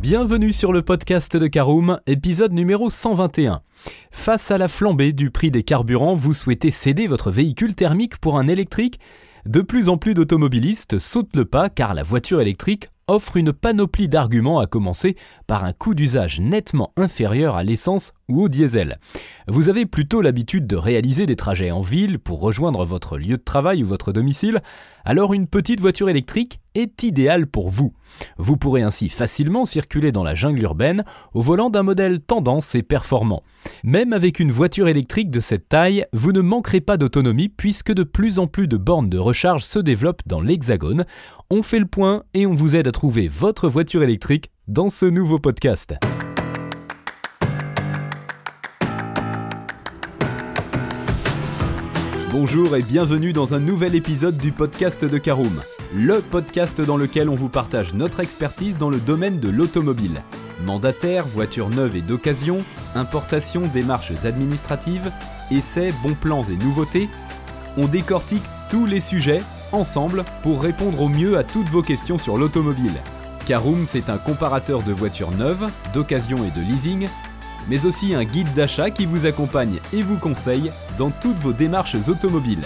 Bienvenue sur le podcast de Caroom, épisode numéro 121. Face à la flambée du prix des carburants, vous souhaitez céder votre véhicule thermique pour un électrique? De plus en plus d'automobilistes sautent le pas car la voiture électrique offre une panoplie d'arguments à commencer par un coût d'usage nettement inférieur à l'essence ou au diesel. Vous avez plutôt l'habitude de réaliser des trajets en ville pour rejoindre votre lieu de travail ou votre domicile, alors une petite voiture électrique est idéale pour vous. Vous pourrez ainsi facilement circuler dans la jungle urbaine au volant d'un modèle tendance et performant. Même avec une voiture électrique de cette taille, vous ne manquerez pas d'autonomie puisque de plus en plus de bornes de recharge se développent dans l'Hexagone. On fait le point et on vous aide à trouver votre voiture électrique dans ce nouveau podcast. Bonjour et bienvenue dans un nouvel épisode du podcast de Caroom, le podcast dans lequel on vous partage notre expertise dans le domaine de l'automobile. Mandataire, voitures neuves et d'occasion, importation, démarches administratives, essais, bons plans et nouveautés, on décortique tous les sujets ensemble pour répondre au mieux à toutes vos questions sur l'automobile. Caroom, c'est un comparateur de voitures neuves, d'occasion et de leasing mais aussi un guide d'achat qui vous accompagne et vous conseille dans toutes vos démarches automobiles.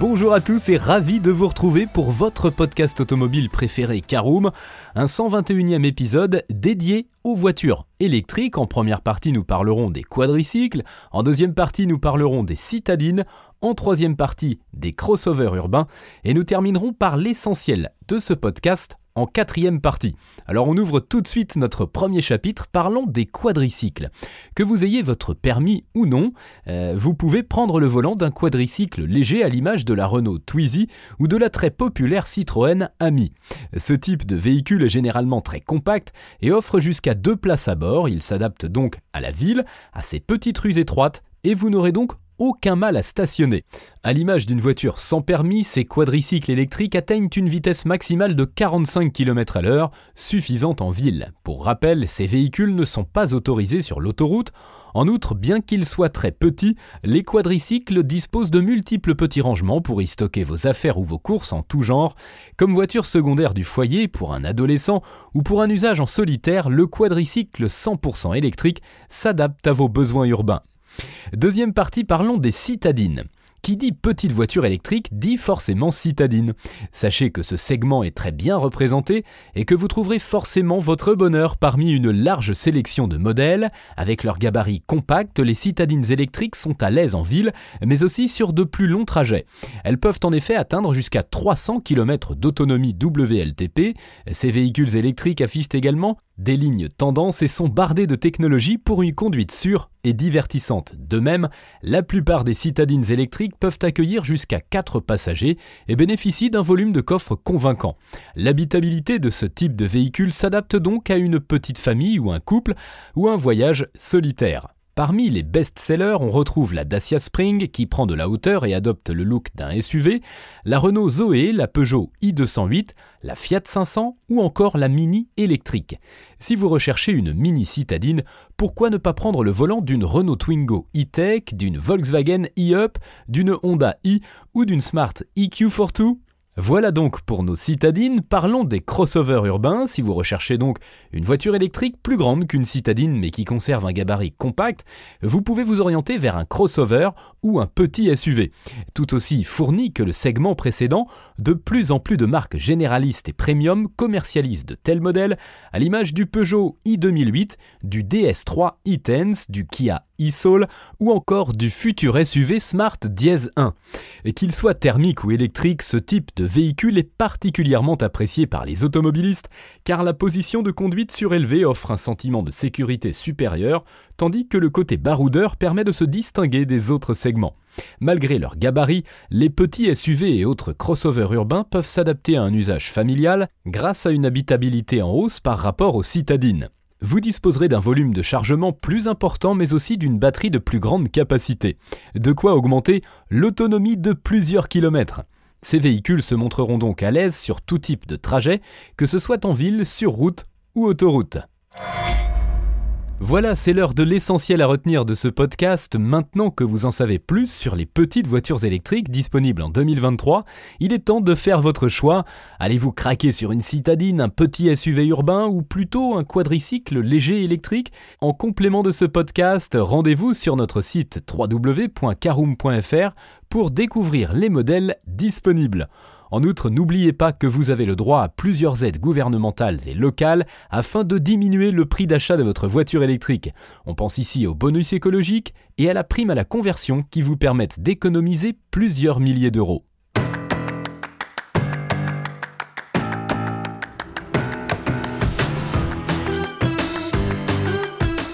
Bonjour à tous et ravi de vous retrouver pour votre podcast automobile préféré Caroom, un 121e épisode dédié aux voitures électriques. En première partie, nous parlerons des quadricycles, en deuxième partie, nous parlerons des citadines, en troisième partie, des crossovers urbains, et nous terminerons par l'essentiel de ce podcast, en quatrième partie. Alors on ouvre tout de suite notre premier chapitre, parlons des quadricycles. Que vous ayez votre permis ou non, euh, vous pouvez prendre le volant d'un quadricycle léger à l'image de la Renault Twizy ou de la très populaire Citroën Ami. Ce type de véhicule est généralement très compact et offre jusqu'à deux places à bord, il s'adapte donc à la ville, à ses petites rues étroites et vous n'aurez donc aucun mal à stationner. À l'image d'une voiture sans permis, ces quadricycles électriques atteignent une vitesse maximale de 45 km à l'heure, suffisante en ville. Pour rappel, ces véhicules ne sont pas autorisés sur l'autoroute. En outre, bien qu'ils soient très petits, les quadricycles disposent de multiples petits rangements pour y stocker vos affaires ou vos courses en tout genre. Comme voiture secondaire du foyer pour un adolescent ou pour un usage en solitaire, le quadricycle 100% électrique s'adapte à vos besoins urbains. Deuxième partie, parlons des citadines. Qui dit petite voiture électrique dit forcément citadine. Sachez que ce segment est très bien représenté et que vous trouverez forcément votre bonheur parmi une large sélection de modèles. Avec leur gabarit compact, les citadines électriques sont à l'aise en ville, mais aussi sur de plus longs trajets. Elles peuvent en effet atteindre jusqu'à 300 km d'autonomie WLTP. Ces véhicules électriques affichent également des lignes tendance et sont bardées de technologies pour une conduite sûre et divertissante. De même, la plupart des citadines électriques peuvent accueillir jusqu'à 4 passagers et bénéficient d'un volume de coffre convaincant. L'habitabilité de ce type de véhicule s'adapte donc à une petite famille ou un couple ou un voyage solitaire. Parmi les best-sellers, on retrouve la Dacia Spring qui prend de la hauteur et adopte le look d'un SUV, la Renault Zoé, la Peugeot i208, la Fiat 500 ou encore la Mini électrique. Si vous recherchez une mini citadine, pourquoi ne pas prendre le volant d'une Renault Twingo e-Tech, d'une Volkswagen e-Up, d'une Honda i ou d'une Smart EQ42 voilà donc pour nos citadines, parlons des crossovers urbains. Si vous recherchez donc une voiture électrique plus grande qu'une citadine mais qui conserve un gabarit compact, vous pouvez vous orienter vers un crossover ou un petit SUV. Tout aussi fourni que le segment précédent, de plus en plus de marques généralistes et premium commercialisent de tels modèles, à l'image du Peugeot i2008, du DS3 e-Tense, du Kia e-Soul ou encore du futur SUV Smart Diez 1. Et qu'il soit thermique ou électrique, ce type de véhicule est particulièrement apprécié par les automobilistes car la position de conduite surélevée offre un sentiment de sécurité supérieur, tandis que le côté baroudeur permet de se distinguer des autres segments. Malgré leur gabarit, les petits SUV et autres crossovers urbains peuvent s'adapter à un usage familial grâce à une habitabilité en hausse par rapport aux citadines vous disposerez d'un volume de chargement plus important mais aussi d'une batterie de plus grande capacité. De quoi augmenter l'autonomie de plusieurs kilomètres. Ces véhicules se montreront donc à l'aise sur tout type de trajet, que ce soit en ville, sur route ou autoroute. Voilà, c'est l'heure de l'essentiel à retenir de ce podcast. Maintenant que vous en savez plus sur les petites voitures électriques disponibles en 2023, il est temps de faire votre choix. Allez-vous craquer sur une citadine, un petit SUV urbain ou plutôt un quadricycle léger électrique? En complément de ce podcast, rendez-vous sur notre site www.caroom.fr pour découvrir les modèles disponibles. En outre, n'oubliez pas que vous avez le droit à plusieurs aides gouvernementales et locales afin de diminuer le prix d'achat de votre voiture électrique. On pense ici au bonus écologique et à la prime à la conversion qui vous permettent d'économiser plusieurs milliers d'euros.